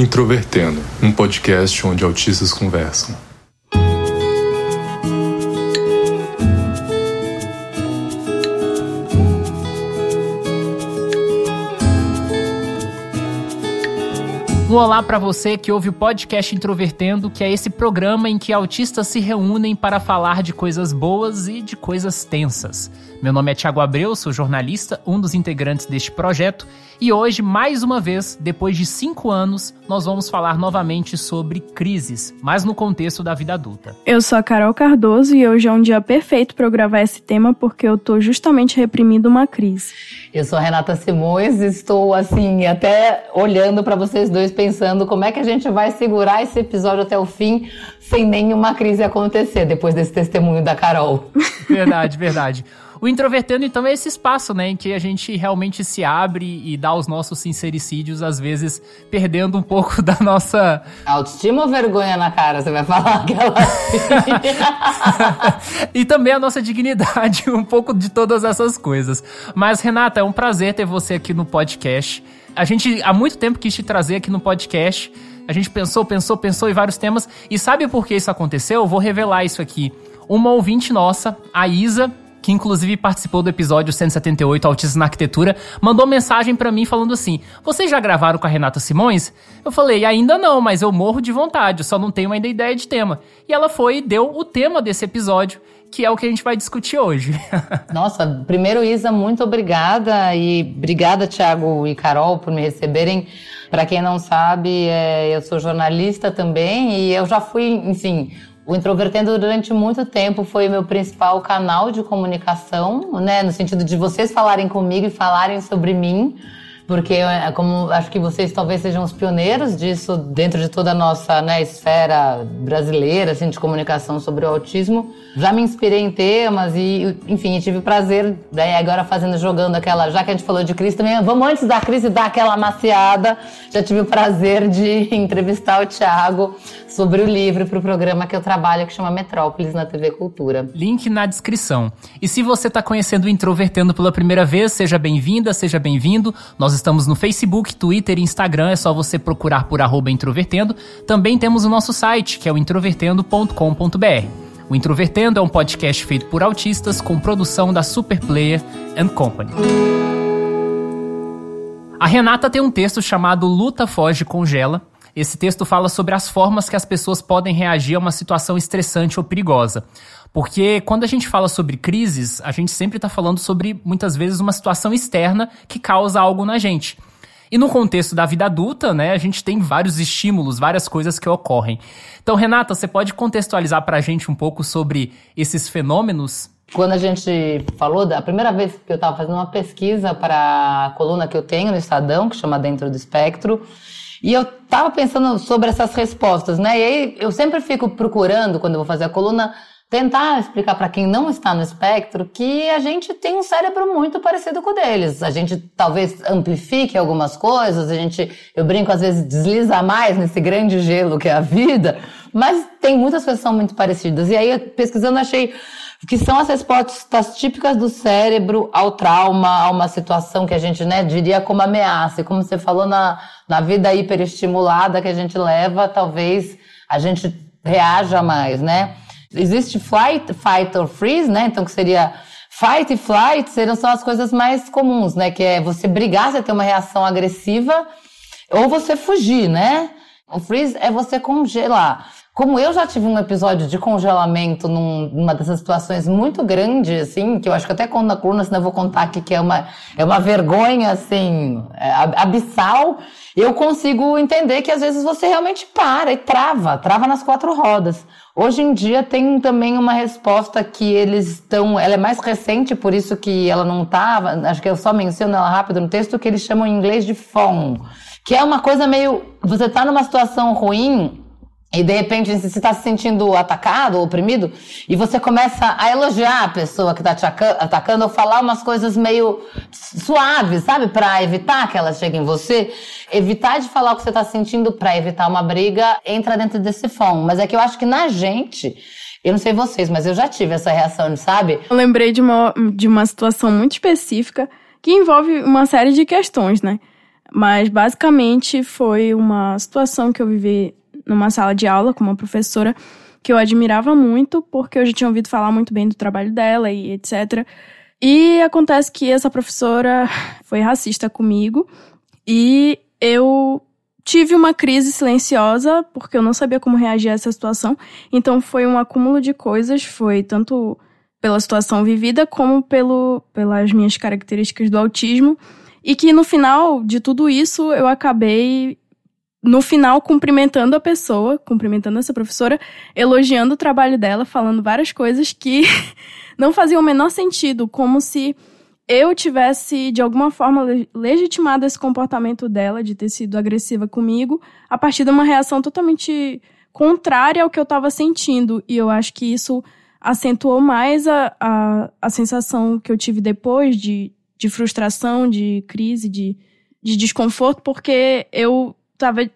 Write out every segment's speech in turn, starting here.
Introvertendo, um podcast onde autistas conversam. Um olá para você que ouve o podcast Introvertendo, que é esse programa em que autistas se reúnem para falar de coisas boas e de coisas tensas. Meu nome é Thiago Abreu, sou jornalista, um dos integrantes deste projeto, e hoje, mais uma vez, depois de cinco anos, nós vamos falar novamente sobre crises, mas no contexto da vida adulta. Eu sou a Carol Cardoso e hoje é um dia perfeito para eu gravar esse tema porque eu tô justamente reprimindo uma crise. Eu sou a Renata Simões e estou assim, até olhando para vocês dois pensando como é que a gente vai segurar esse episódio até o fim sem nenhuma crise acontecer depois desse testemunho da Carol. Verdade, verdade. O introvertendo, então, é esse espaço, né, em que a gente realmente se abre e dá os nossos sincericídios, às vezes perdendo um pouco da nossa. Autoestima ou vergonha na cara? Você vai falar aquela. e também a nossa dignidade, um pouco de todas essas coisas. Mas, Renata, é um prazer ter você aqui no podcast. A gente há muito tempo quis te trazer aqui no podcast. A gente pensou, pensou, pensou em vários temas. E sabe por que isso aconteceu? Eu vou revelar isso aqui. Uma ouvinte nossa, a Isa, que inclusive participou do episódio 178 Autistas na Arquitetura, mandou mensagem para mim falando assim: "Vocês já gravaram com a Renata Simões?" Eu falei: "Ainda não, mas eu morro de vontade, só não tenho ainda ideia de tema". E ela foi e deu o tema desse episódio, que é o que a gente vai discutir hoje. Nossa, primeiro Isa, muito obrigada e obrigada Thiago e Carol por me receberem. Para quem não sabe, é, eu sou jornalista também e eu já fui, enfim, o Introvertendo durante muito tempo foi meu principal canal de comunicação, né, no sentido de vocês falarem comigo e falarem sobre mim porque é, como acho que vocês talvez sejam os pioneiros disso dentro de toda a nossa né, esfera brasileira assim, de comunicação sobre o autismo. Já me inspirei em temas e, enfim, tive o prazer, né, agora fazendo, jogando aquela, já que a gente falou de crise também, vamos antes da crise dar aquela maciada. Já tive o prazer de entrevistar o Thiago sobre o livro para o programa que eu trabalho, que chama Metrópolis na TV Cultura. Link na descrição. E se você está conhecendo o Introvertendo pela primeira vez, seja bem-vinda, seja bem-vindo. Nós estamos no Facebook, Twitter e Instagram, é só você procurar por introvertendo. Também temos o nosso site, que é o introvertendo.com.br. O Introvertendo é um podcast feito por autistas com produção da Superplayer and Company. A Renata tem um texto chamado Luta, Foge, Congela. Esse texto fala sobre as formas que as pessoas podem reagir a uma situação estressante ou perigosa. Porque quando a gente fala sobre crises, a gente sempre está falando sobre, muitas vezes, uma situação externa que causa algo na gente. E no contexto da vida adulta, né, a gente tem vários estímulos, várias coisas que ocorrem. Então, Renata, você pode contextualizar para a gente um pouco sobre esses fenômenos? Quando a gente falou, da primeira vez que eu estava fazendo uma pesquisa para a coluna que eu tenho no Estadão, que chama Dentro do Espectro, e eu estava pensando sobre essas respostas, né? E aí eu sempre fico procurando, quando eu vou fazer a coluna, tentar explicar para quem não está no espectro que a gente tem um cérebro muito parecido com o deles. A gente talvez amplifique algumas coisas, a gente, eu brinco às vezes desliza mais nesse grande gelo que é a vida, mas tem muitas coisas que são muito parecidas. E aí pesquisando achei que são as respostas típicas do cérebro ao trauma, a uma situação que a gente, né, diria como ameaça. E como você falou na, na vida hiperestimulada que a gente leva, talvez a gente reaja mais, né? Existe flight, fight or freeze, né? Então que seria fight e flight seriam só as coisas mais comuns, né? Que é você brigar, você ter uma reação agressiva, ou você fugir, né? O freeze é você congelar. Como eu já tive um episódio de congelamento num, numa dessas situações muito grande, assim, que eu acho que até quando na coluna, senão eu vou contar aqui que é uma, é uma vergonha, assim, é, abissal, eu consigo entender que às vezes você realmente para e trava, trava nas quatro rodas. Hoje em dia tem também uma resposta que eles estão, ela é mais recente, por isso que ela não estava, acho que eu só menciono ela rápido no texto, que eles chamam em inglês de phone, que é uma coisa meio, você está numa situação ruim, e de repente você está se sentindo atacado oprimido, e você começa a elogiar a pessoa que está te atacando ou falar umas coisas meio suaves, sabe? Para evitar que ela chegue em você. Evitar de falar o que você está sentindo para evitar uma briga entra dentro desse fone. Mas é que eu acho que na gente. Eu não sei vocês, mas eu já tive essa reação, sabe? Eu lembrei de uma, de uma situação muito específica que envolve uma série de questões, né? Mas basicamente foi uma situação que eu vivi numa sala de aula com uma professora que eu admirava muito, porque eu já tinha ouvido falar muito bem do trabalho dela e etc. E acontece que essa professora foi racista comigo e eu tive uma crise silenciosa porque eu não sabia como reagir a essa situação. Então foi um acúmulo de coisas, foi tanto pela situação vivida como pelo, pelas minhas características do autismo. E que no final de tudo isso eu acabei no final cumprimentando a pessoa, cumprimentando essa professora, elogiando o trabalho dela, falando várias coisas que não faziam o menor sentido, como se eu tivesse de alguma forma legitimado esse comportamento dela de ter sido agressiva comigo a partir de uma reação totalmente contrária ao que eu estava sentindo. E eu acho que isso acentuou mais a, a, a sensação que eu tive depois de, de frustração, de crise, de, de desconforto, porque eu tava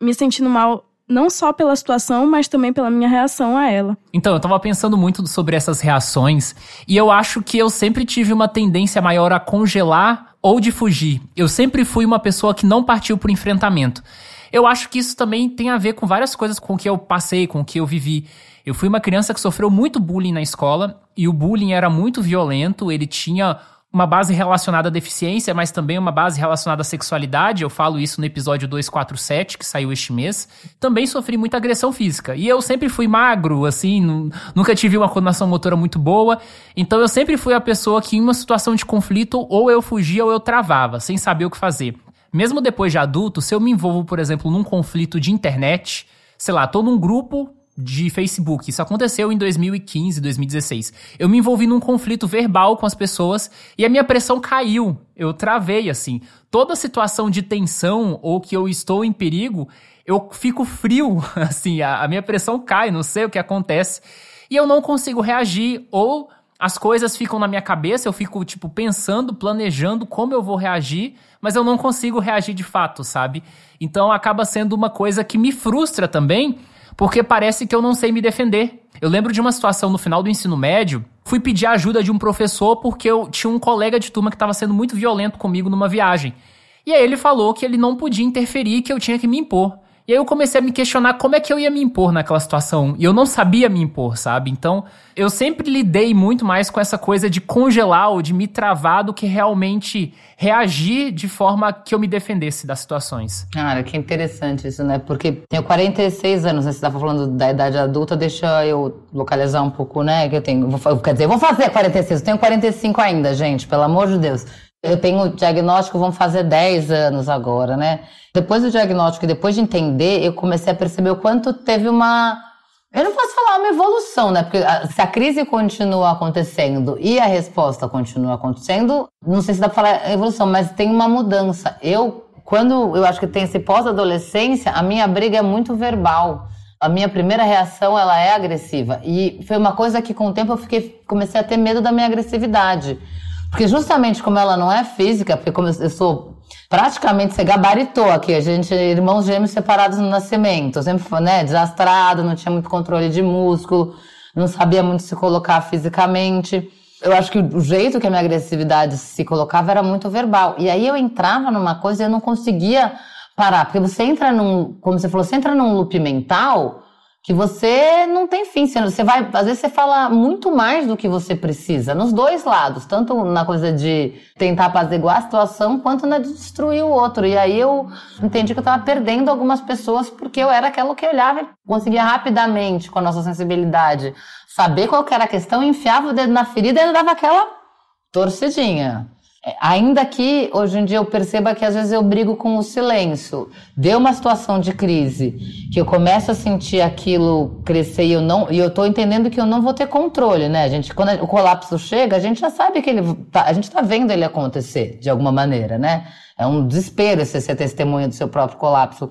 me sentindo mal não só pela situação, mas também pela minha reação a ela. Então, eu tava pensando muito sobre essas reações, e eu acho que eu sempre tive uma tendência maior a congelar ou de fugir. Eu sempre fui uma pessoa que não partiu pro enfrentamento. Eu acho que isso também tem a ver com várias coisas com que eu passei, com que eu vivi. Eu fui uma criança que sofreu muito bullying na escola, e o bullying era muito violento, ele tinha uma base relacionada à deficiência, mas também uma base relacionada à sexualidade. Eu falo isso no episódio 247, que saiu este mês. Também sofri muita agressão física. E eu sempre fui magro, assim, nunca tive uma coordenação motora muito boa. Então eu sempre fui a pessoa que, em uma situação de conflito, ou eu fugia ou eu travava, sem saber o que fazer. Mesmo depois de adulto, se eu me envolvo, por exemplo, num conflito de internet, sei lá, tô num grupo de Facebook. Isso aconteceu em 2015, 2016. Eu me envolvi num conflito verbal com as pessoas e a minha pressão caiu. Eu travei, assim. Toda situação de tensão ou que eu estou em perigo, eu fico frio, assim, a, a minha pressão cai, não sei o que acontece. E eu não consigo reagir ou as coisas ficam na minha cabeça, eu fico, tipo, pensando, planejando como eu vou reagir, mas eu não consigo reagir de fato, sabe? Então acaba sendo uma coisa que me frustra também, porque parece que eu não sei me defender. Eu lembro de uma situação no final do ensino médio, fui pedir ajuda de um professor porque eu tinha um colega de turma que estava sendo muito violento comigo numa viagem. E aí ele falou que ele não podia interferir, que eu tinha que me impor. E aí eu comecei a me questionar como é que eu ia me impor naquela situação. E eu não sabia me impor, sabe? Então, eu sempre lidei muito mais com essa coisa de congelar ou de me travar do que realmente reagir de forma que eu me defendesse das situações. Cara, que interessante isso, né? Porque tenho 46 anos, né? Você estava falando da idade adulta, deixa eu localizar um pouco, né? Que eu tenho. Quer dizer, eu vou fazer 46, eu tenho 45 ainda, gente, pelo amor de Deus. Eu tenho diagnóstico, vão fazer 10 anos agora, né? Depois do diagnóstico depois de entender, eu comecei a perceber o quanto teve uma. Eu não posso falar uma evolução, né? Porque ah, se a crise continua acontecendo e a resposta continua acontecendo, não sei se dá pra falar evolução, mas tem uma mudança. Eu, quando eu acho que tem esse pós-adolescência, a minha briga é muito verbal. A minha primeira reação, ela é agressiva. E foi uma coisa que com o tempo eu fiquei, comecei a ter medo da minha agressividade. Porque justamente como ela não é física, porque como eu sou praticamente, você gabaritou aqui, a gente, irmãos gêmeos separados no nascimento, sempre foi, né, desastrado, não tinha muito controle de músculo, não sabia muito se colocar fisicamente. Eu acho que o jeito que a minha agressividade se colocava era muito verbal. E aí eu entrava numa coisa e eu não conseguia parar, porque você entra num, como você falou, você entra num loop mental que você não tem fim. Você vai, às vezes você fala muito mais do que você precisa, nos dois lados, tanto na coisa de tentar apaziguar a situação, quanto na de destruir o outro. E aí eu entendi que eu estava perdendo algumas pessoas porque eu era aquela que olhava e conseguia rapidamente, com a nossa sensibilidade, saber qual era a questão, enfiava o dedo na ferida e dava aquela torcidinha. É, ainda que hoje em dia eu perceba que às vezes eu brigo com o silêncio. Deu uma situação de crise, que eu começo a sentir aquilo crescer e eu não, e eu tô entendendo que eu não vou ter controle, né? A gente, quando o colapso chega, a gente já sabe que ele tá, a gente tá vendo ele acontecer de alguma maneira, né? É um desespero você ser testemunha do seu próprio colapso.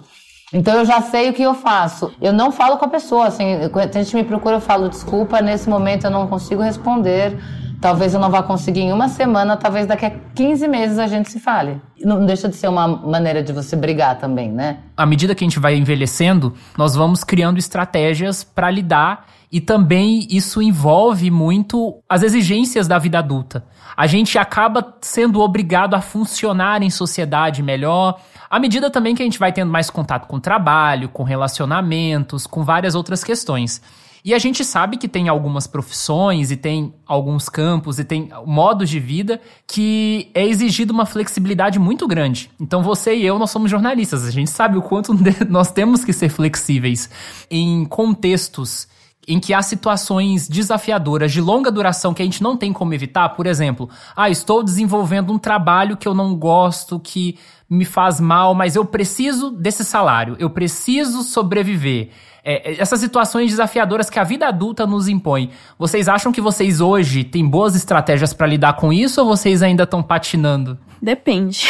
Então eu já sei o que eu faço. Eu não falo com a pessoa, assim, quando a gente me procura, eu falo, desculpa, nesse momento eu não consigo responder talvez eu não vá conseguir em uma semana, talvez daqui a 15 meses a gente se fale. Não deixa de ser uma maneira de você brigar também, né? À medida que a gente vai envelhecendo, nós vamos criando estratégias para lidar e também isso envolve muito as exigências da vida adulta. A gente acaba sendo obrigado a funcionar em sociedade melhor, à medida também que a gente vai tendo mais contato com o trabalho, com relacionamentos, com várias outras questões. E a gente sabe que tem algumas profissões e tem alguns campos e tem modos de vida que é exigido uma flexibilidade muito grande. Então você e eu, nós somos jornalistas, a gente sabe o quanto nós temos que ser flexíveis em contextos em que há situações desafiadoras de longa duração que a gente não tem como evitar, por exemplo, ah, estou desenvolvendo um trabalho que eu não gosto, que me faz mal, mas eu preciso desse salário, eu preciso sobreviver. É, é essas situações desafiadoras que a vida adulta nos impõe. Vocês acham que vocês hoje têm boas estratégias para lidar com isso ou vocês ainda estão patinando? Depende.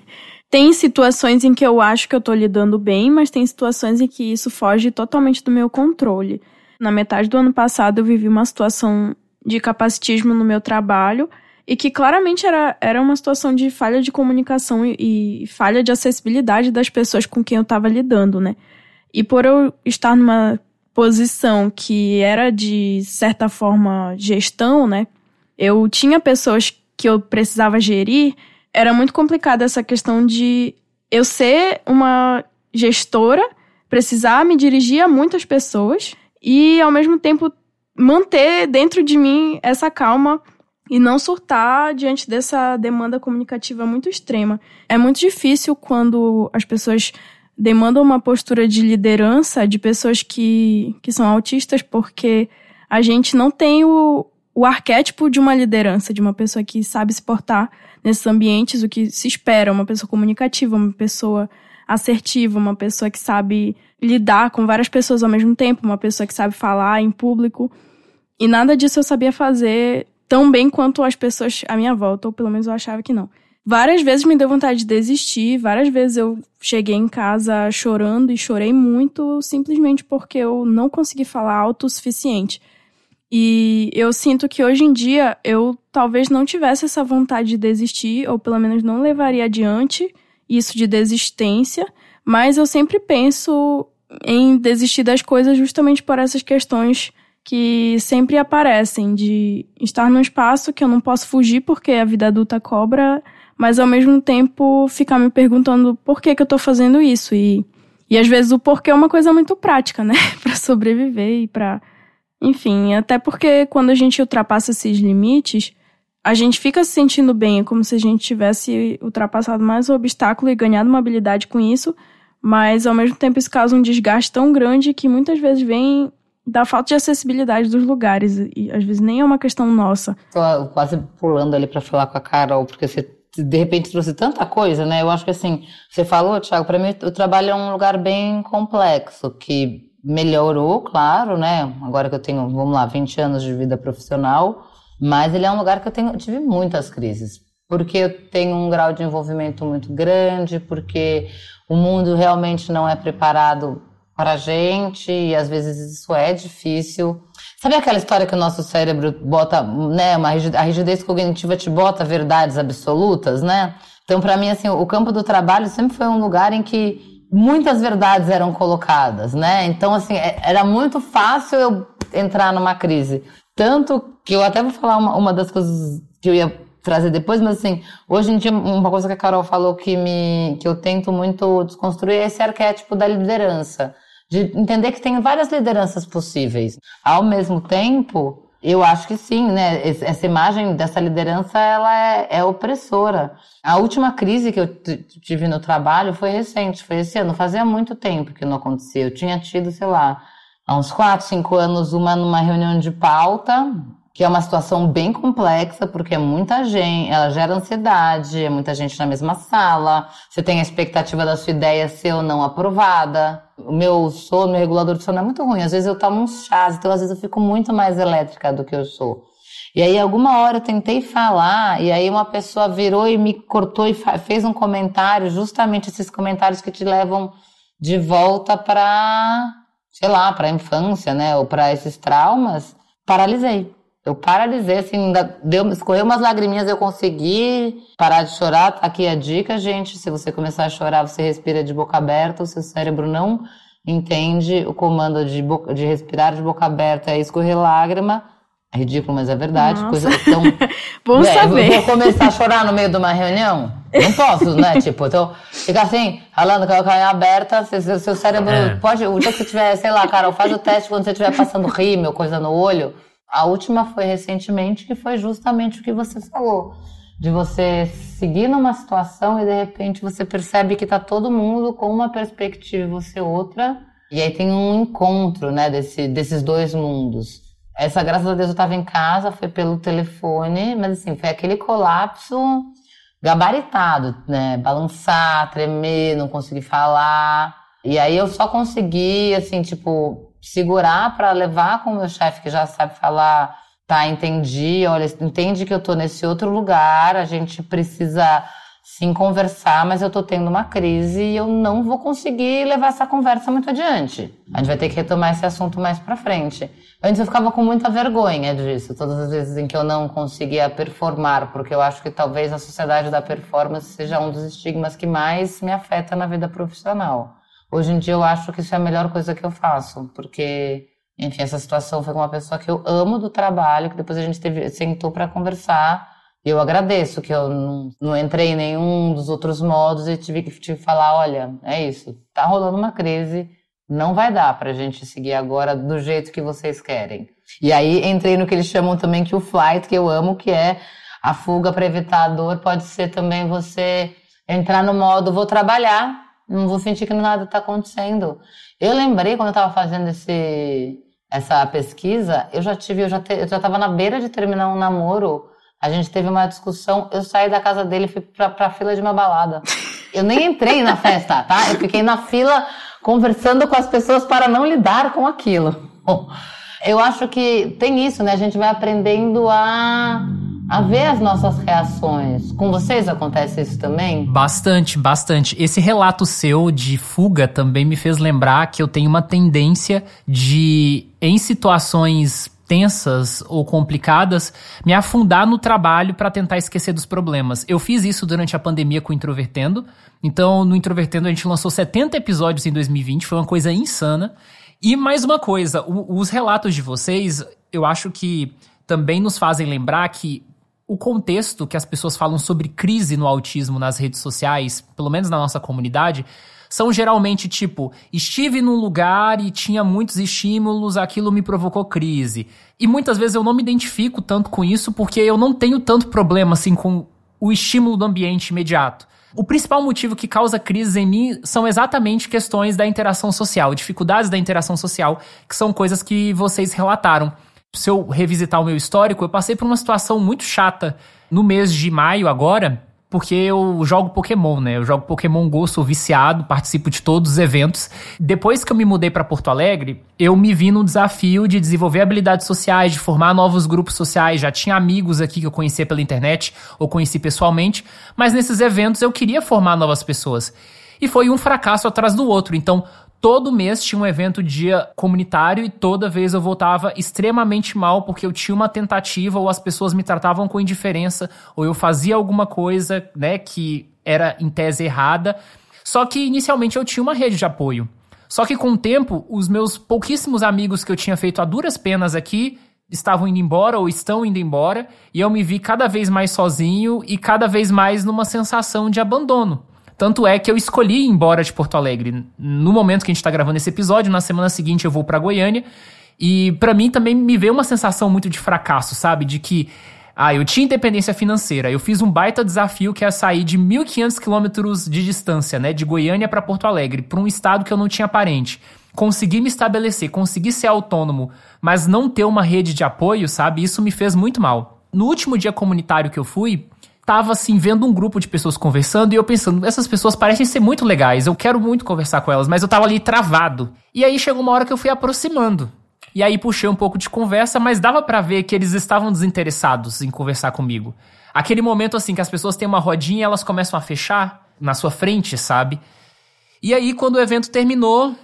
tem situações em que eu acho que eu tô lidando bem, mas tem situações em que isso foge totalmente do meu controle. Na metade do ano passado, eu vivi uma situação de capacitismo no meu trabalho e que claramente era, era uma situação de falha de comunicação e, e falha de acessibilidade das pessoas com quem eu estava lidando, né? E por eu estar numa posição que era de certa forma gestão, né? Eu tinha pessoas que eu precisava gerir, era muito complicada essa questão de eu ser uma gestora, precisar me dirigir a muitas pessoas e ao mesmo tempo manter dentro de mim essa calma e não surtar diante dessa demanda comunicativa muito extrema. É muito difícil quando as pessoas demandam uma postura de liderança de pessoas que, que são autistas, porque a gente não tem o, o arquétipo de uma liderança, de uma pessoa que sabe se portar nesses ambientes, o que se espera, uma pessoa comunicativa, uma pessoa assertiva, uma pessoa que sabe lidar com várias pessoas ao mesmo tempo, uma pessoa que sabe falar em público. E nada disso eu sabia fazer tão bem quanto as pessoas à minha volta, ou pelo menos eu achava que não. Várias vezes me deu vontade de desistir, várias vezes eu cheguei em casa chorando e chorei muito simplesmente porque eu não consegui falar alto o suficiente. E eu sinto que hoje em dia eu talvez não tivesse essa vontade de desistir, ou pelo menos não levaria adiante isso de desistência, mas eu sempre penso em desistir das coisas justamente por essas questões que sempre aparecem de estar num espaço que eu não posso fugir porque a vida adulta cobra, mas ao mesmo tempo ficar me perguntando por que que eu tô fazendo isso. E e às vezes o porquê é uma coisa muito prática, né, para sobreviver e para enfim, até porque quando a gente ultrapassa esses limites, a gente fica se sentindo bem, é como se a gente tivesse ultrapassado mais o obstáculo e ganhado uma habilidade com isso, mas ao mesmo tempo isso causa um desgaste tão grande que muitas vezes vem da falta de acessibilidade dos lugares. E às vezes nem é uma questão nossa. Tô quase pulando ali para falar com a Carol, porque você de repente trouxe tanta coisa, né? Eu acho que assim, você falou, Thiago, para mim o trabalho é um lugar bem complexo, que melhorou, claro, né? Agora que eu tenho, vamos lá, 20 anos de vida profissional, mas ele é um lugar que eu tenho, tive muitas crises, porque eu tenho um grau de envolvimento muito grande, porque o mundo realmente não é preparado para a gente e às vezes isso é difícil. Sabe aquela história que o nosso cérebro bota, né, uma a rigidez cognitiva te bota verdades absolutas, né? Então, para mim, assim, o campo do trabalho sempre foi um lugar em que muitas verdades eram colocadas, né? Então, assim, é, era muito fácil eu entrar numa crise. Tanto que eu até vou falar uma, uma das coisas que eu ia trazer depois, mas assim, hoje em dia uma coisa que a Carol falou que me que eu tento muito desconstruir é esse arquétipo da liderança, de entender que tem várias lideranças possíveis. Ao mesmo tempo, eu acho que sim, né? Essa imagem dessa liderança ela é, é opressora. A última crise que eu tive no trabalho foi recente, foi esse ano. Fazia muito tempo que não acontecia. Eu tinha tido, sei lá, há uns 4, 5 anos, uma numa reunião de pauta que é uma situação bem complexa, porque é muita gente, ela gera ansiedade, é muita gente na mesma sala, você tem a expectativa da sua ideia ser ou não aprovada. O meu sono, meu regulador de sono é muito ruim, às vezes eu tomo uns chás, então às vezes eu fico muito mais elétrica do que eu sou. E aí, alguma hora eu tentei falar, e aí uma pessoa virou e me cortou e fez um comentário, justamente esses comentários que te levam de volta para, sei lá, para a infância, né, ou para esses traumas. Paralisei Eu paralisei, assim, deu, escorreu umas lagriminhas, eu consegui parar de chorar. Tá aqui a dica, gente. Se você começar a chorar, você respira de boca aberta, o seu cérebro não entende o comando de, boca, de respirar de boca aberta e escorrer lágrima. É ridículo, mas é verdade. Nossa. Coisa tão. Bom É, saber. Vou começar a chorar no meio de uma reunião? Não posso, né? tipo, então, fica assim, falando com a cara aberta, seu, seu- seu cérebro É. pode. O dia que você tiver, sei lá, Carol, faz o teste quando você estiver passando rímel, coisa no olho. A última foi recentemente, que foi justamente o que você falou. De você seguir numa situação e de repente você percebe que tá todo mundo com uma perspectiva e você outra. E aí tem um encontro, né, desse, desses dois mundos. Essa, graças a Deus, eu estava em casa, foi pelo telefone, mas assim, foi aquele colapso gabaritado, né? Balançar, tremer, não conseguir falar. E aí eu só consegui, assim, tipo, segurar para levar com o meu chefe, que já sabe falar, tá, entendi, olha, entende que eu tô nesse outro lugar, a gente precisa sim conversar, mas eu tô tendo uma crise e eu não vou conseguir levar essa conversa muito adiante. A gente vai ter que retomar esse assunto mais pra frente. Antes eu ficava com muita vergonha disso, todas as vezes em que eu não conseguia performar, porque eu acho que talvez a sociedade da performance seja um dos estigmas que mais me afeta na vida profissional. Hoje em dia eu acho que isso é a melhor coisa que eu faço, porque, enfim, essa situação foi com uma pessoa que eu amo do trabalho, que depois a gente teve, sentou para conversar. E eu agradeço que eu não, não entrei em nenhum dos outros modos e tive que que falar, olha, é isso, tá rolando uma crise, não vai dar pra gente seguir agora do jeito que vocês querem. E aí entrei no que eles chamam também que o flight, que eu amo, que é a fuga para evitar a dor, pode ser também você entrar no modo vou trabalhar, não vou fingir que nada está acontecendo. Eu lembrei quando eu estava fazendo esse essa pesquisa, eu já tive, eu já te, eu já estava na beira de terminar um namoro. A gente teve uma discussão, eu saí da casa dele e fui pra, pra fila de uma balada. Eu nem entrei na festa, tá? Eu fiquei na fila conversando com as pessoas para não lidar com aquilo. Eu acho que tem isso, né? A gente vai aprendendo a, a ver as nossas reações. Com vocês acontece isso também? Bastante, bastante. Esse relato seu de fuga também me fez lembrar que eu tenho uma tendência de, em situações tensas ou complicadas, me afundar no trabalho para tentar esquecer dos problemas. Eu fiz isso durante a pandemia com o Introvertendo. Então, no Introvertendo a gente lançou 70 episódios em 2020, foi uma coisa insana. E mais uma coisa, os relatos de vocês, eu acho que também nos fazem lembrar que o contexto que as pessoas falam sobre crise no autismo nas redes sociais, pelo menos na nossa comunidade, são geralmente tipo: estive num lugar e tinha muitos estímulos, aquilo me provocou crise. E muitas vezes eu não me identifico tanto com isso porque eu não tenho tanto problema assim com o estímulo do ambiente imediato. O principal motivo que causa crises em mim são exatamente questões da interação social, dificuldades da interação social, que são coisas que vocês relataram se eu revisitar o meu histórico, eu passei por uma situação muito chata no mês de maio agora, porque eu jogo Pokémon, né? Eu jogo Pokémon Go, sou viciado, participo de todos os eventos. Depois que eu me mudei para Porto Alegre, eu me vi no desafio de desenvolver habilidades sociais, de formar novos grupos sociais. Já tinha amigos aqui que eu conhecia pela internet ou conheci pessoalmente, mas nesses eventos eu queria formar novas pessoas. E foi um fracasso atrás do outro. Então, Todo mês tinha um evento dia comunitário e toda vez eu voltava extremamente mal porque eu tinha uma tentativa ou as pessoas me tratavam com indiferença ou eu fazia alguma coisa, né, que era em tese errada. Só que inicialmente eu tinha uma rede de apoio. Só que com o tempo, os meus pouquíssimos amigos que eu tinha feito a duras penas aqui estavam indo embora ou estão indo embora e eu me vi cada vez mais sozinho e cada vez mais numa sensação de abandono. Tanto é que eu escolhi ir embora de Porto Alegre. No momento que a gente tá gravando esse episódio, na semana seguinte eu vou pra Goiânia. E pra mim também me veio uma sensação muito de fracasso, sabe? De que, ah, eu tinha independência financeira. Eu fiz um baita desafio que é sair de 1.500 quilômetros de distância, né? De Goiânia pra Porto Alegre, pra um estado que eu não tinha parente. Consegui me estabelecer, consegui ser autônomo, mas não ter uma rede de apoio, sabe? Isso me fez muito mal. No último dia comunitário que eu fui, tava assim, vendo um grupo de pessoas conversando e eu pensando, essas pessoas parecem ser muito legais, eu quero muito conversar com elas, mas eu tava ali travado. E aí chegou uma hora que eu fui aproximando. E aí puxei um pouco de conversa, mas dava pra ver que eles estavam desinteressados em conversar comigo. Aquele momento assim que as pessoas têm uma rodinha elas começam a fechar na sua frente, sabe? E aí quando o evento terminou,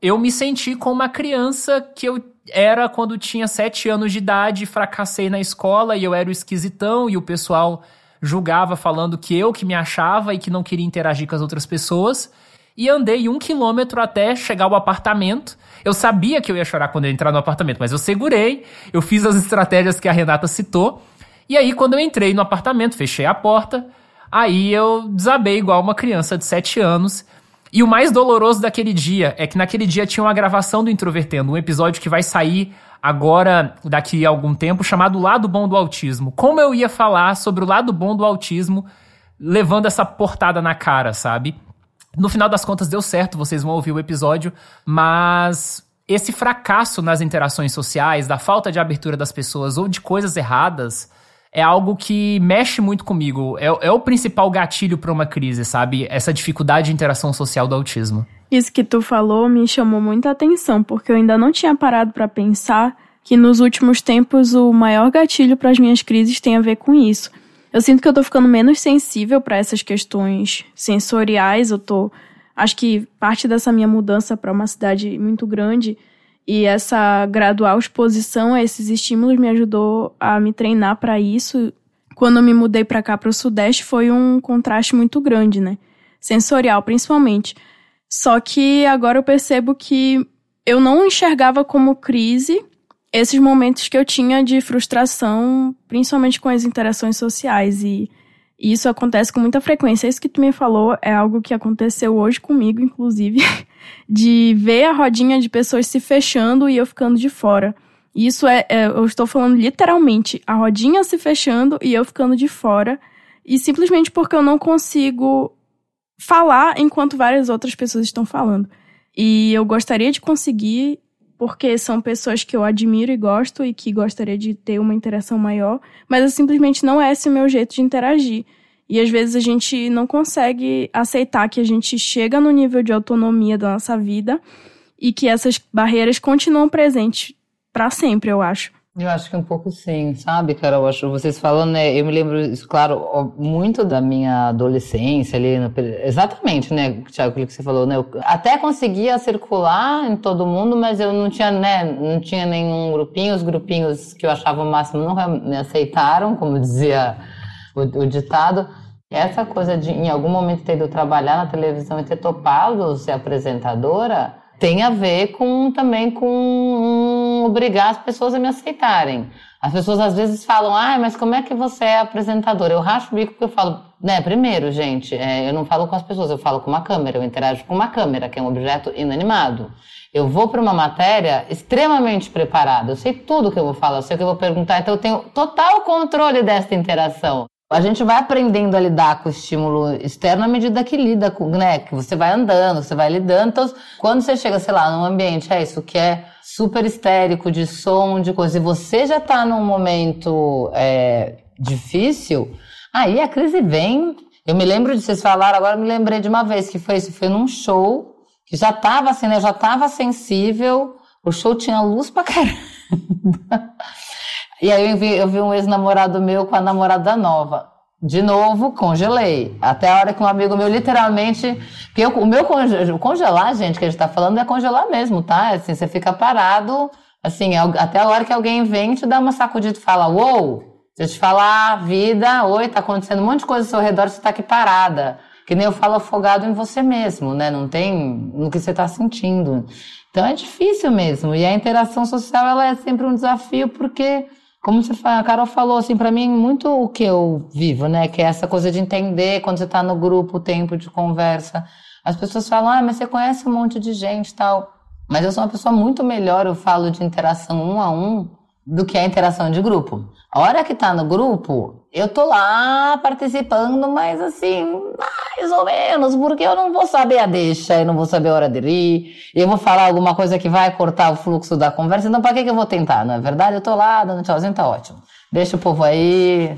eu me senti como uma criança que eu era quando tinha sete anos de idade, fracassei na escola e eu era o esquisitão e o pessoal julgava falando que eu que me achava e que não queria interagir com as outras pessoas. E andei um quilômetro até chegar ao apartamento. Eu sabia que eu ia chorar quando eu entrar no apartamento, mas eu segurei, eu fiz as estratégias que a Renata citou. E aí, quando eu entrei no apartamento, fechei a porta, aí eu desabei igual uma criança de 7 anos. E o mais doloroso daquele dia é que naquele dia tinha uma gravação do Introvertendo, um episódio que vai sair agora, daqui a algum tempo, chamado Lado Bom do Autismo. Como eu ia falar sobre o lado bom do autismo levando essa portada na cara, sabe? No final das contas deu certo, vocês vão ouvir o episódio, mas esse fracasso nas interações sociais, da falta de abertura das pessoas ou de coisas erradas, é algo que mexe muito comigo. É, é o principal gatilho para uma crise, sabe? Essa dificuldade de interação social do autismo. Isso que tu falou me chamou muita atenção, porque eu ainda não tinha parado para pensar que nos últimos tempos o maior gatilho para as minhas crises tem a ver com isso. Eu sinto que eu tô ficando menos sensível para essas questões sensoriais, eu tô acho que parte dessa minha mudança para uma cidade muito grande e essa gradual exposição a esses estímulos me ajudou a me treinar para isso. Quando eu me mudei para cá para o sudeste foi um contraste muito grande, né? Sensorial principalmente. Só que agora eu percebo que eu não enxergava como crise esses momentos que eu tinha de frustração, principalmente com as interações sociais. E, e isso acontece com muita frequência. Isso que tu me falou é algo que aconteceu hoje comigo, inclusive, de ver a rodinha de pessoas se fechando e eu ficando de fora. Isso é, é, eu estou falando literalmente, a rodinha se fechando e eu ficando de fora. E simplesmente porque eu não consigo falar enquanto várias outras pessoas estão falando. E eu gostaria de conseguir, porque são pessoas que eu admiro e gosto e que gostaria de ter uma interação maior, mas simplesmente não é esse o meu jeito de interagir. E às vezes a gente não consegue aceitar que a gente chega no nível de autonomia da nossa vida e que essas barreiras continuam presentes para sempre, eu acho. Eu acho que um pouco sim, sabe, Carol? Acho vocês falando, né? Eu me lembro, claro, muito da minha adolescência ali, no, exatamente, né, Tiago, aquilo que você falou, né? Eu até conseguia circular em todo mundo, mas eu não tinha, né? Não tinha nenhum grupinho. Os grupinhos que eu achava o máximo nunca me aceitaram, como dizia o, o ditado. Essa coisa de, em algum momento, ter ido trabalhar na televisão e ter topado ser apresentadora tem a ver com também com obrigar as pessoas a me aceitarem. As pessoas às vezes falam, ah, mas como é que você é apresentadora? Eu racho o bico porque eu falo, né, primeiro, gente, é, eu não falo com as pessoas, eu falo com uma câmera, eu interajo com uma câmera, que é um objeto inanimado. Eu vou para uma matéria extremamente preparada, eu sei tudo que eu vou falar, eu sei o que eu vou perguntar, então eu tenho total controle dessa interação. A gente vai aprendendo a lidar com o estímulo externo à medida que lida com, né? Que você vai andando, você vai lidando. Então, quando você chega, sei lá, num ambiente, é isso que é super histérico, de som, de coisa, e você já tá num momento é, difícil, aí a crise vem. Eu me lembro de vocês falaram, agora me lembrei de uma vez que foi isso, foi num show, que já tava assim, né? Já tava sensível, o show tinha luz pra caramba. E aí eu vi, eu vi um ex-namorado meu com a namorada nova. De novo, congelei. Até a hora que um amigo meu literalmente. Porque eu, o meu congelar, gente, que a gente tá falando é congelar mesmo, tá? Assim, você fica parado, assim, até a hora que alguém vem te dá uma sacudida e fala: Uou! Você te falar, vida, oi, tá acontecendo um monte de coisa ao seu redor, você tá aqui parada. Que nem eu falo afogado em você mesmo, né? Não tem no que você tá sentindo. Então é difícil mesmo. E a interação social, ela é sempre um desafio, porque como você, a Carol falou, assim, para mim, muito o que eu vivo, né? Que é essa coisa de entender quando você tá no grupo, o tempo de conversa. As pessoas falam, ah, mas você conhece um monte de gente tal. Mas eu sou uma pessoa muito melhor, eu falo de interação um a um, do que a interação de grupo. A hora que tá no grupo, eu tô lá participando, mas assim, mais ou menos, porque eu não vou saber a deixa, eu não vou saber a hora de rir, eu vou falar alguma coisa que vai cortar o fluxo da conversa, então pra que, que eu vou tentar, não é verdade? Eu tô lá dando tchauzinho, tá ótimo. Deixa o povo aí,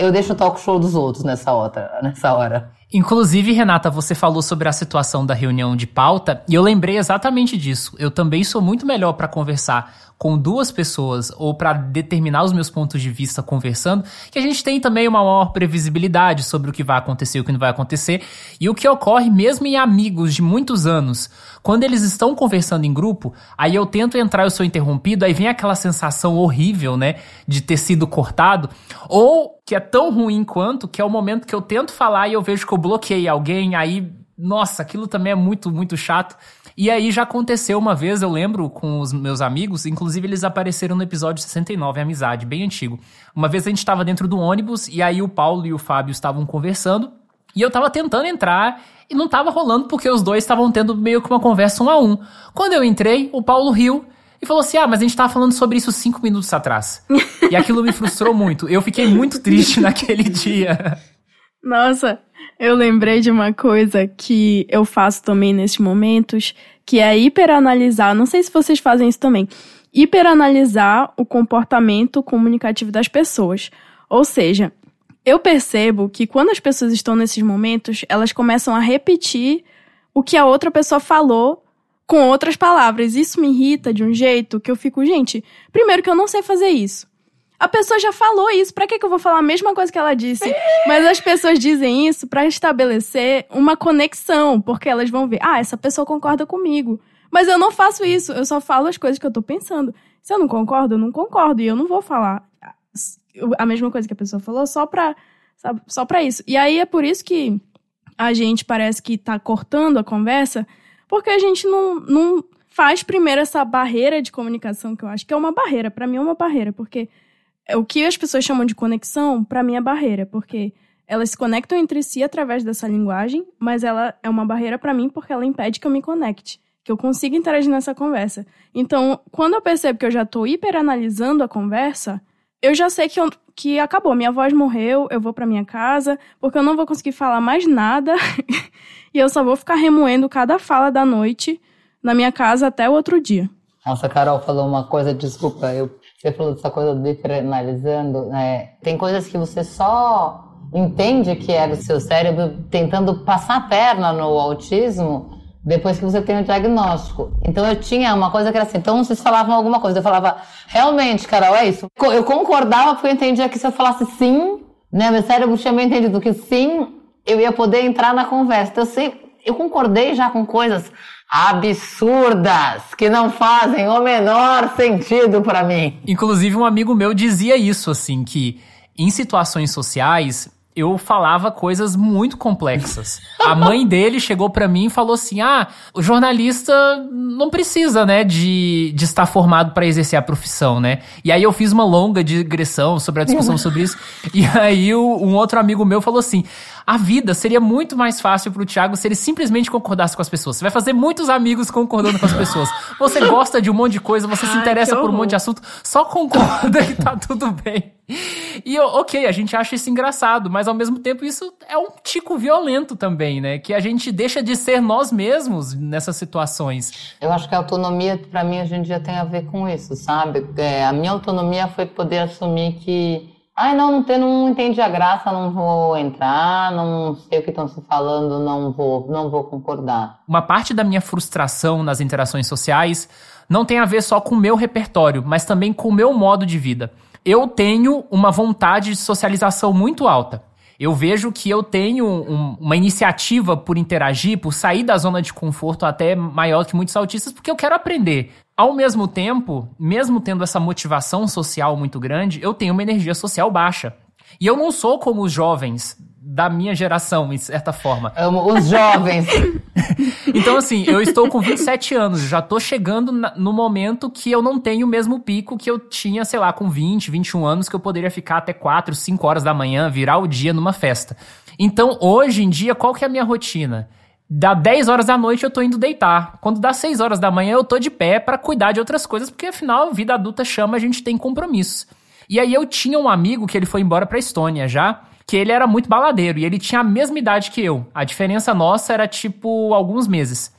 eu deixo o talk show dos outros nessa hora. Nessa hora. Inclusive, Renata, você falou sobre a situação da reunião de pauta e eu lembrei exatamente disso. Eu também sou muito melhor para conversar com duas pessoas ou para determinar os meus pontos de vista conversando, que a gente tem também uma maior previsibilidade sobre o que vai acontecer e o que não vai acontecer, e o que ocorre mesmo em amigos de muitos anos. Quando eles estão conversando em grupo, aí eu tento entrar eu sou interrompido, aí vem aquela sensação horrível, né, de ter sido cortado, ou que é tão ruim quanto, que é o momento que eu tento falar e eu vejo que eu bloqueei alguém, aí, nossa, aquilo também é muito, muito chato. E aí já aconteceu uma vez, eu lembro, com os meus amigos, inclusive eles apareceram no episódio 69, Amizade, bem antigo. Uma vez a gente estava dentro do ônibus e aí o Paulo e o Fábio estavam conversando e eu tava tentando entrar e não tava rolando porque os dois estavam tendo meio que uma conversa um a um. Quando eu entrei, o Paulo riu e falou assim: Ah, mas a gente tava falando sobre isso cinco minutos atrás. e aquilo me frustrou muito. Eu fiquei muito triste naquele dia. Nossa, eu lembrei de uma coisa que eu faço também nesses momentos, que é hiperanalisar. Não sei se vocês fazem isso também. Hiperanalisar o comportamento comunicativo das pessoas. Ou seja, eu percebo que quando as pessoas estão nesses momentos, elas começam a repetir o que a outra pessoa falou com outras palavras. Isso me irrita de um jeito que eu fico, gente, primeiro que eu não sei fazer isso. A pessoa já falou isso, pra que, que eu vou falar a mesma coisa que ela disse? Mas as pessoas dizem isso para estabelecer uma conexão, porque elas vão ver, ah, essa pessoa concorda comigo. Mas eu não faço isso, eu só falo as coisas que eu tô pensando. Se eu não concordo, eu não concordo, e eu não vou falar a mesma coisa que a pessoa falou só pra, sabe, só pra isso. E aí é por isso que a gente parece que tá cortando a conversa, porque a gente não, não faz primeiro essa barreira de comunicação, que eu acho que é uma barreira, para mim é uma barreira, porque o que as pessoas chamam de conexão, para mim é barreira, porque elas se conectam entre si através dessa linguagem, mas ela é uma barreira para mim porque ela impede que eu me conecte, que eu consiga interagir nessa conversa. Então, quando eu percebo que eu já tô hiperanalisando a conversa, eu já sei que, eu, que acabou, minha voz morreu, eu vou para minha casa, porque eu não vou conseguir falar mais nada e eu só vou ficar remoendo cada fala da noite na minha casa até o outro dia. Nossa, Carol falou uma coisa, desculpa, eu você falou dessa coisa do hiperanalisando, né? Tem coisas que você só entende que é do seu cérebro tentando passar a perna no autismo depois que você tem o diagnóstico. Então eu tinha uma coisa que era assim, então vocês falavam alguma coisa, eu falava, realmente, Carol, é isso. Eu concordava porque eu entendia que se eu falasse sim, né, meu cérebro tinha bem entendido que sim, eu ia poder entrar na conversa. Então eu, sei, eu concordei já com coisas absurdas que não fazem o menor sentido para mim. Inclusive um amigo meu dizia isso assim que em situações sociais eu falava coisas muito complexas. A mãe dele chegou para mim e falou assim: "Ah, o jornalista não precisa, né, de, de estar formado para exercer a profissão, né?". E aí eu fiz uma longa digressão sobre a discussão sobre isso. E aí um outro amigo meu falou assim: "A vida seria muito mais fácil pro Thiago se ele simplesmente concordasse com as pessoas. Você vai fazer muitos amigos concordando com as pessoas. Você gosta de um monte de coisa, você se interessa por um monte de assunto, só concorda que tá tudo bem". E ok, a gente acha isso engraçado, mas ao mesmo tempo isso é um tico violento também, né? Que a gente deixa de ser nós mesmos nessas situações. Eu acho que a autonomia, para mim, hoje em dia tem a ver com isso, sabe? É, a minha autonomia foi poder assumir que. Ai, não, não, tem, não entendi a graça, não vou entrar, não sei o que estão se falando, não vou, não vou concordar. Uma parte da minha frustração nas interações sociais não tem a ver só com o meu repertório, mas também com o meu modo de vida eu tenho uma vontade de socialização muito alta. Eu vejo que eu tenho um, uma iniciativa por interagir, por sair da zona de conforto até maior que muitos autistas, porque eu quero aprender. Ao mesmo tempo, mesmo tendo essa motivação social muito grande, eu tenho uma energia social baixa. E eu não sou como os jovens da minha geração, de certa forma. Amo os jovens. então, assim, eu estou com 27 anos, já estou chegando na, no momento que eu não tenho o mesmo pico que eu tinha, sei lá, com 20, 21 anos, que eu poderia ficar até 4, 5 horas da manhã, virar o dia numa festa. Então, hoje em dia, qual que é a minha rotina? Dá 10 horas da noite eu tô indo deitar. Quando dá 6 horas da manhã eu tô de pé para cuidar de outras coisas, porque afinal, a vida adulta chama, a gente tem compromissos. E aí eu tinha um amigo que ele foi embora pra Estônia já, que ele era muito baladeiro e ele tinha a mesma idade que eu. A diferença nossa era tipo alguns meses.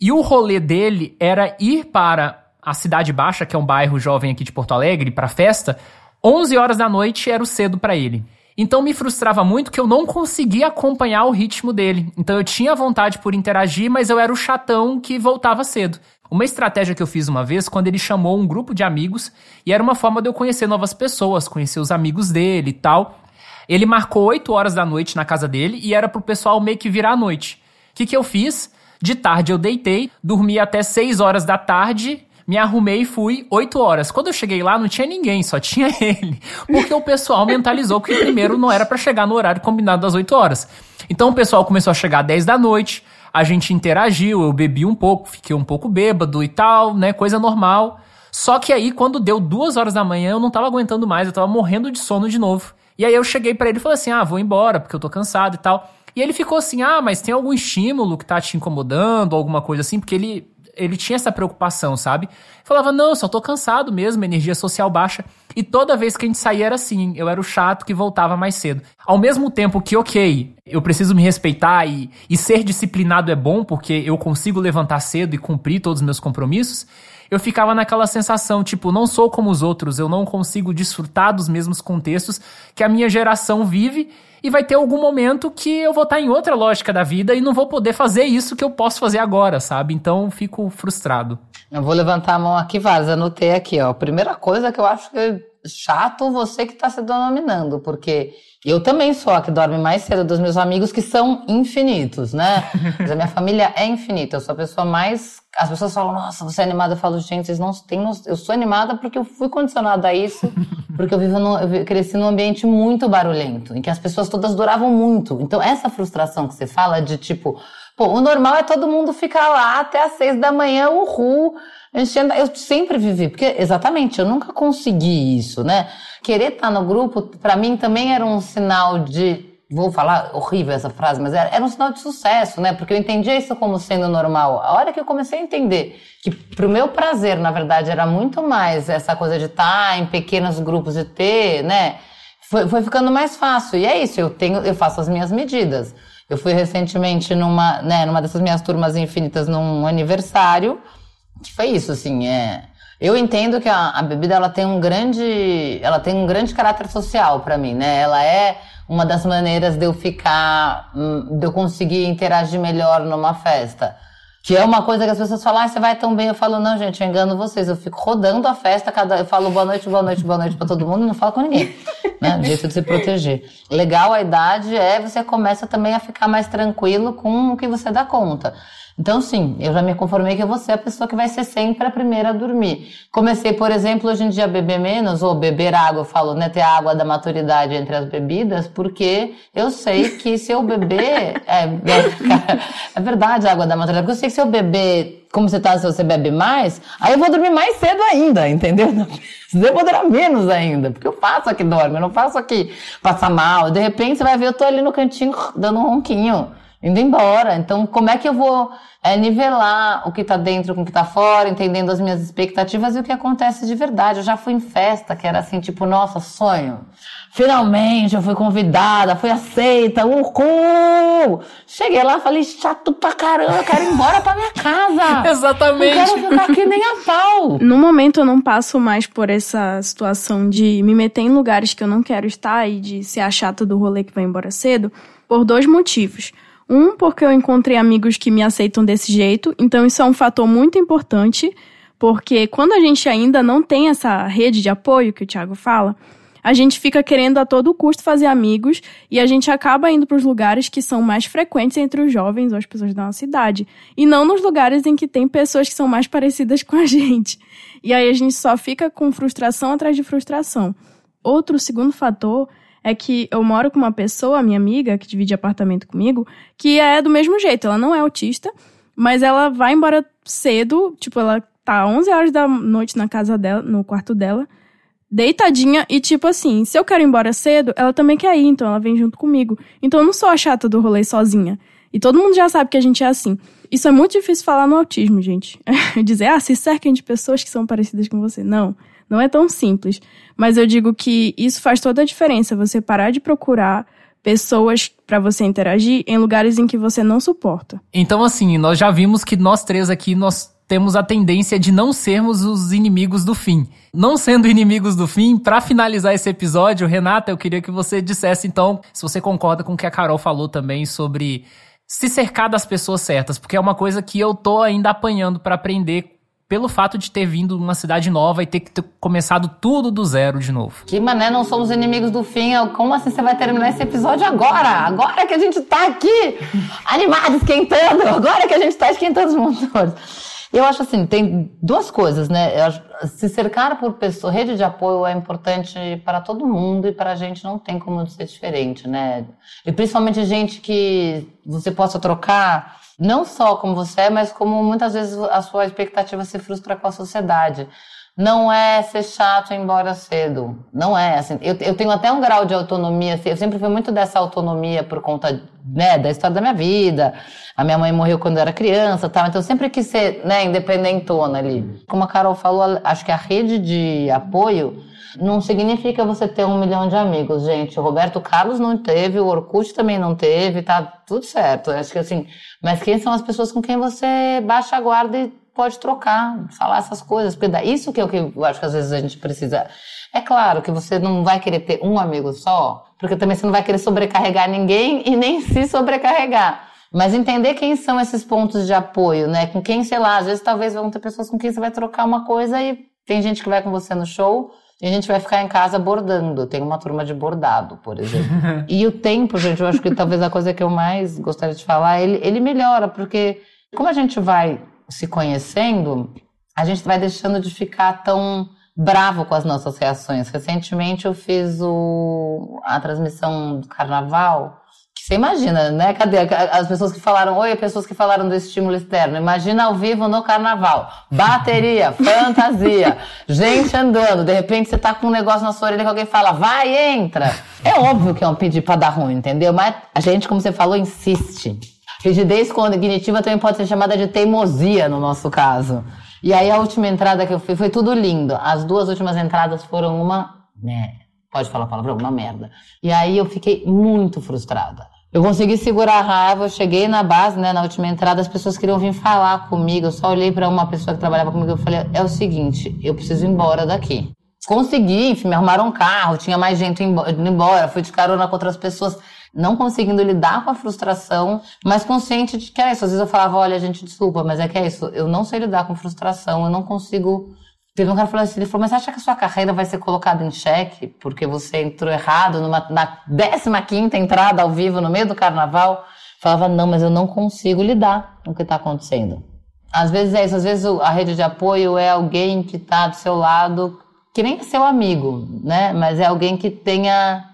E o rolê dele era ir para a Cidade Baixa, que é um bairro jovem aqui de Porto Alegre, para festa. 11 horas da noite era o cedo para ele. Então me frustrava muito que eu não conseguia acompanhar o ritmo dele. Então eu tinha vontade por interagir, mas eu era o chatão que voltava cedo. Uma estratégia que eu fiz uma vez, quando ele chamou um grupo de amigos, e era uma forma de eu conhecer novas pessoas, conhecer os amigos dele e tal. Ele marcou 8 horas da noite na casa dele e era pro pessoal meio que virar a noite. O que, que eu fiz? De tarde eu deitei, dormi até 6 horas da tarde, me arrumei e fui 8 horas. Quando eu cheguei lá, não tinha ninguém, só tinha ele. Porque o pessoal mentalizou que primeiro não era para chegar no horário combinado das 8 horas. Então o pessoal começou a chegar às 10 da noite, a gente interagiu, eu bebi um pouco, fiquei um pouco bêbado e tal, né? Coisa normal. Só que aí, quando deu duas horas da manhã, eu não tava aguentando mais, eu tava morrendo de sono de novo. E aí eu cheguei para ele e falei assim: ah, vou embora, porque eu tô cansado e tal. E ele ficou assim: ah, mas tem algum estímulo que tá te incomodando, alguma coisa assim, porque ele ele tinha essa preocupação, sabe? Falava, não, só tô cansado mesmo, energia social baixa. E toda vez que a gente saía era assim, eu era o chato que voltava mais cedo. Ao mesmo tempo que, ok, eu preciso me respeitar e, e ser disciplinado é bom, porque eu consigo levantar cedo e cumprir todos os meus compromissos, eu ficava naquela sensação, tipo, não sou como os outros, eu não consigo desfrutar dos mesmos contextos que a minha geração vive e vai ter algum momento que eu vou estar em outra lógica da vida e não vou poder fazer isso que eu posso fazer agora, sabe? Então fico frustrado. Eu vou levantar a mão aqui, Vaz, anotei aqui, ó. Primeira coisa que eu acho que chato você que está se denominando, porque eu também sou a que dorme mais cedo dos meus amigos, que são infinitos, né? Mas a minha família é infinita. Eu sou a pessoa mais. As pessoas falam, nossa, você é animada. Eu falo, gente, vocês não têm. Eu sou animada porque eu fui condicionada a isso, porque eu vivo no... eu cresci num ambiente muito barulhento, em que as pessoas todas duravam muito. Então, essa frustração que você fala de tipo, pô, o normal é todo mundo ficar lá até às seis da manhã, uhul. Eu sempre vivi, porque exatamente, eu nunca consegui isso, né? querer estar no grupo, para mim também era um sinal de. Vou falar horrível essa frase, mas era, era um sinal de sucesso, né? Porque eu entendia isso como sendo normal. A hora que eu comecei a entender que pro meu prazer, na verdade, era muito mais essa coisa de estar em pequenos grupos e ter, né? Foi, foi ficando mais fácil. E é isso, eu tenho, eu faço as minhas medidas. Eu fui recentemente numa, né, numa dessas minhas turmas infinitas num aniversário, que foi isso, assim, é eu entendo que a, a, bebida ela tem um grande, ela tem um grande caráter social para mim, né? Ela é uma das maneiras de eu ficar, hum, de eu conseguir interagir melhor numa festa. Que é uma coisa que as pessoas falam, ah, você vai tão bem. Eu falo, não, gente, eu engano vocês. Eu fico rodando a festa, cada, eu falo boa noite, boa noite, boa noite para todo mundo e não falo com ninguém. né? jeito de se proteger. Legal a idade é você começa também a ficar mais tranquilo com o que você dá conta. Então, sim, eu já me conformei que eu vou ser a pessoa que vai ser sempre a primeira a dormir. Comecei, por exemplo, hoje em dia a beber menos, ou beber água, eu falo, né, ter água da maturidade entre as bebidas, porque eu sei que se eu beber, é, é, é verdade água da maturidade, porque eu sei que se eu beber como você tá, se você bebe mais, aí eu vou dormir mais cedo ainda, entendeu? Eu vou durar menos ainda, porque eu faço aqui dorme, eu não faço aqui passar mal. De repente você vai ver, eu tô ali no cantinho dando um ronquinho indo embora. Então, como é que eu vou é, nivelar o que está dentro com o que está fora, entendendo as minhas expectativas e o que acontece de verdade? Eu já fui em festa que era assim, tipo, nossa, sonho. Finalmente eu fui convidada, fui aceita, uhul! Cheguei lá, falei, chato pra caramba, eu quero ir embora pra minha casa. Exatamente. Não quero ficar aqui nem a pau. No momento eu não passo mais por essa situação de me meter em lugares que eu não quero estar e de ser a chata do rolê que vai embora cedo, por dois motivos. Um, porque eu encontrei amigos que me aceitam desse jeito, então isso é um fator muito importante, porque quando a gente ainda não tem essa rede de apoio que o Thiago fala, a gente fica querendo a todo custo fazer amigos e a gente acaba indo para os lugares que são mais frequentes entre os jovens ou as pessoas da nossa idade, e não nos lugares em que tem pessoas que são mais parecidas com a gente. E aí a gente só fica com frustração atrás de frustração. Outro segundo fator é que eu moro com uma pessoa, minha amiga, que divide apartamento comigo, que é do mesmo jeito. Ela não é autista, mas ela vai embora cedo, tipo, ela tá 11 horas da noite na casa dela, no quarto dela, deitadinha e tipo assim, se eu quero ir embora cedo, ela também quer ir, então ela vem junto comigo. Então eu não sou a chata do rolê sozinha. E todo mundo já sabe que a gente é assim. Isso é muito difícil falar no autismo, gente. Dizer, ah, se cerquem de pessoas que são parecidas com você. Não. Não é tão simples. Mas eu digo que isso faz toda a diferença. Você parar de procurar pessoas para você interagir em lugares em que você não suporta. Então, assim, nós já vimos que nós três aqui, nós temos a tendência de não sermos os inimigos do fim. Não sendo inimigos do fim, para finalizar esse episódio, Renata, eu queria que você dissesse então se você concorda com o que a Carol falou também sobre se cercar das pessoas certas, porque é uma coisa que eu tô ainda apanhando para aprender pelo fato de ter vindo uma cidade nova e ter que ter começado tudo do zero de novo. Que mané, não somos inimigos do fim. Como assim você vai terminar esse episódio agora? Agora que a gente tá aqui, animado, esquentando. Agora que a gente tá esquentando os motores. Eu acho assim, tem duas coisas, né? Acho, se cercar por pessoa, rede de apoio é importante para todo mundo e para a gente não tem como ser diferente, né? E principalmente gente que você possa trocar não só como você é, mas como muitas vezes a sua expectativa se frustra com a sociedade. Não é ser chato ir embora cedo. Não é. Assim, eu, eu tenho até um grau de autonomia. Assim, eu sempre fui muito dessa autonomia por conta né, da história da minha vida. A minha mãe morreu quando eu era criança, tal. Então eu sempre quis ser né, independentona ali. Como a Carol falou, acho que a rede de apoio não significa você ter um milhão de amigos, gente. O Roberto Carlos não teve, o Orkut também não teve, tá tudo certo. Acho que assim, mas quem são as pessoas com quem você baixa a guarda e pode trocar, falar essas coisas? Porque isso que é o que eu acho que às vezes a gente precisa. É claro que você não vai querer ter um amigo só, porque também você não vai querer sobrecarregar ninguém e nem se sobrecarregar. Mas entender quem são esses pontos de apoio, né? Com quem, sei lá, às vezes talvez vão ter pessoas com quem você vai trocar uma coisa e tem gente que vai com você no show e a gente vai ficar em casa bordando. Tem uma turma de bordado, por exemplo. e o tempo, gente, eu acho que talvez a coisa que eu mais gostaria de falar, ele, ele melhora, porque como a gente vai se conhecendo, a gente vai deixando de ficar tão bravo com as nossas reações. Recentemente eu fiz o, a transmissão do carnaval você imagina, né? Cadê as pessoas que falaram oi, as pessoas que falaram do estímulo externo? Imagina ao vivo no carnaval. Bateria, fantasia, gente andando. De repente você tá com um negócio na sua orelha que alguém fala, vai, entra. É óbvio que é um pedir pra dar ruim, entendeu? Mas a gente, como você falou, insiste. Rigidez cognitiva também pode ser chamada de teimosia no nosso caso. E aí a última entrada que eu fiz foi tudo lindo. As duas últimas entradas foram uma. Né, pode falar a palavra, uma merda. E aí eu fiquei muito frustrada. Eu consegui segurar a raiva, eu cheguei na base, né, na última entrada, as pessoas queriam vir falar comigo. Eu só olhei para uma pessoa que trabalhava comigo e falei: é o seguinte, eu preciso ir embora daqui. Consegui, enfim, me arrumaram um carro, tinha mais gente indo embora, fui de carona com outras pessoas, não conseguindo lidar com a frustração, mas consciente de que é isso. Às vezes eu falava: olha, gente, desculpa, mas é que é isso, eu não sei lidar com frustração, eu não consigo Teve um cara que falou assim, ele falou, mas você acha que a sua carreira vai ser colocada em xeque porque você entrou errado numa, na 15 entrada ao vivo no meio do carnaval? Falava, não, mas eu não consigo lidar com o que está acontecendo. Às vezes é isso, às vezes a rede de apoio é alguém que está do seu lado, que nem é seu amigo, né? Mas é alguém que tenha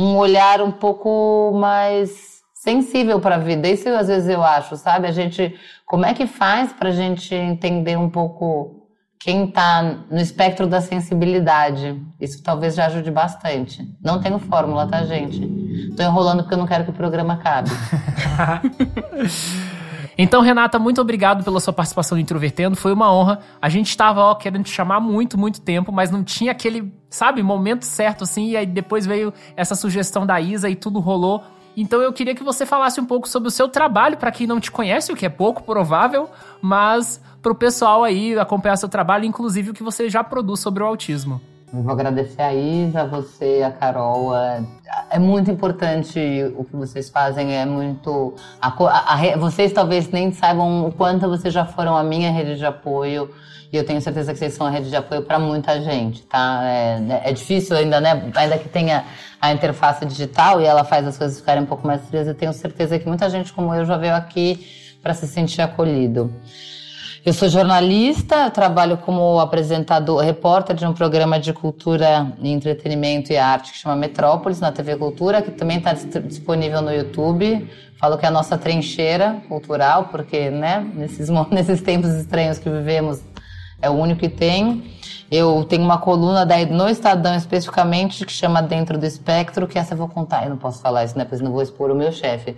um olhar um pouco mais sensível para a vida. Isso às vezes eu acho, sabe? A gente, como é que faz para a gente entender um pouco quem está no espectro da sensibilidade. Isso talvez já ajude bastante. Não tenho fórmula, tá, gente? Tô enrolando porque eu não quero que o programa acabe. Então, Renata, muito obrigado pela sua participação no Introvertendo. Foi uma honra. A gente estava querendo te chamar muito, muito tempo, mas não tinha aquele, sabe, momento certo assim. E aí depois veio essa sugestão da Isa e tudo rolou. Então eu queria que você falasse um pouco sobre o seu trabalho, para quem não te conhece, o que é pouco provável, mas para o pessoal aí acompanhar seu trabalho, inclusive o que você já produz sobre o autismo. Eu vou agradecer a Isa, a você, a Carol. É, é muito importante o que vocês fazem, é muito. A, a, a, vocês talvez nem saibam o quanto vocês já foram a minha rede de apoio. E eu tenho certeza que vocês são a rede de apoio para muita gente, tá? É, é, difícil ainda, né? Ainda que tenha a interface digital e ela faz as coisas ficarem um pouco mais frias, eu tenho certeza que muita gente como eu já veio aqui para se sentir acolhido. Eu sou jornalista, trabalho como apresentador, repórter de um programa de cultura, entretenimento e arte que chama Metrópolis, na TV Cultura, que também está disponível no YouTube. Falo que é a nossa trincheira cultural, porque, né, nesses, nesses tempos estranhos que vivemos, é o único que tem. Eu tenho uma coluna daí no Estadão especificamente que chama Dentro do Espectro, que essa eu vou contar, eu não posso falar isso, né, pois não vou expor o meu chefe.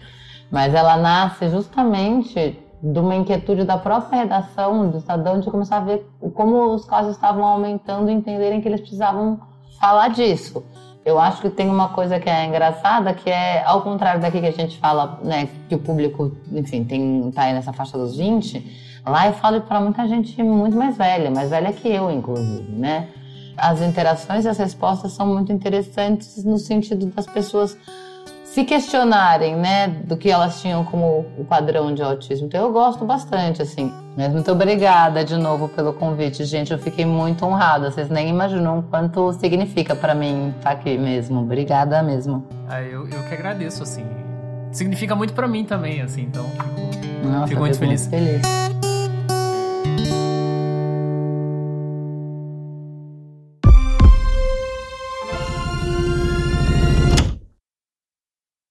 Mas ela nasce justamente de uma inquietude da própria redação do Estadão de começar a ver como os casos estavam aumentando e entenderem que eles precisavam falar disso. Eu acho que tem uma coisa que é engraçada, que é, ao contrário daqui que a gente fala, né, que o público, enfim, tem, tá aí nessa faixa dos 20, lá eu falo para muita gente muito mais velha, mais velha que eu, inclusive, né? As interações e as respostas são muito interessantes no sentido das pessoas se questionarem, né, do que elas tinham como o padrão de autismo. Então eu gosto bastante, assim. Mas muito obrigada de novo pelo convite, gente. Eu fiquei muito honrada. Vocês nem imaginam o quanto significa para mim estar aqui mesmo. Obrigada mesmo. Ah, eu, eu que agradeço, assim. Significa muito para mim também, assim. Então, fico, Nossa, fico muito feliz. Muito feliz.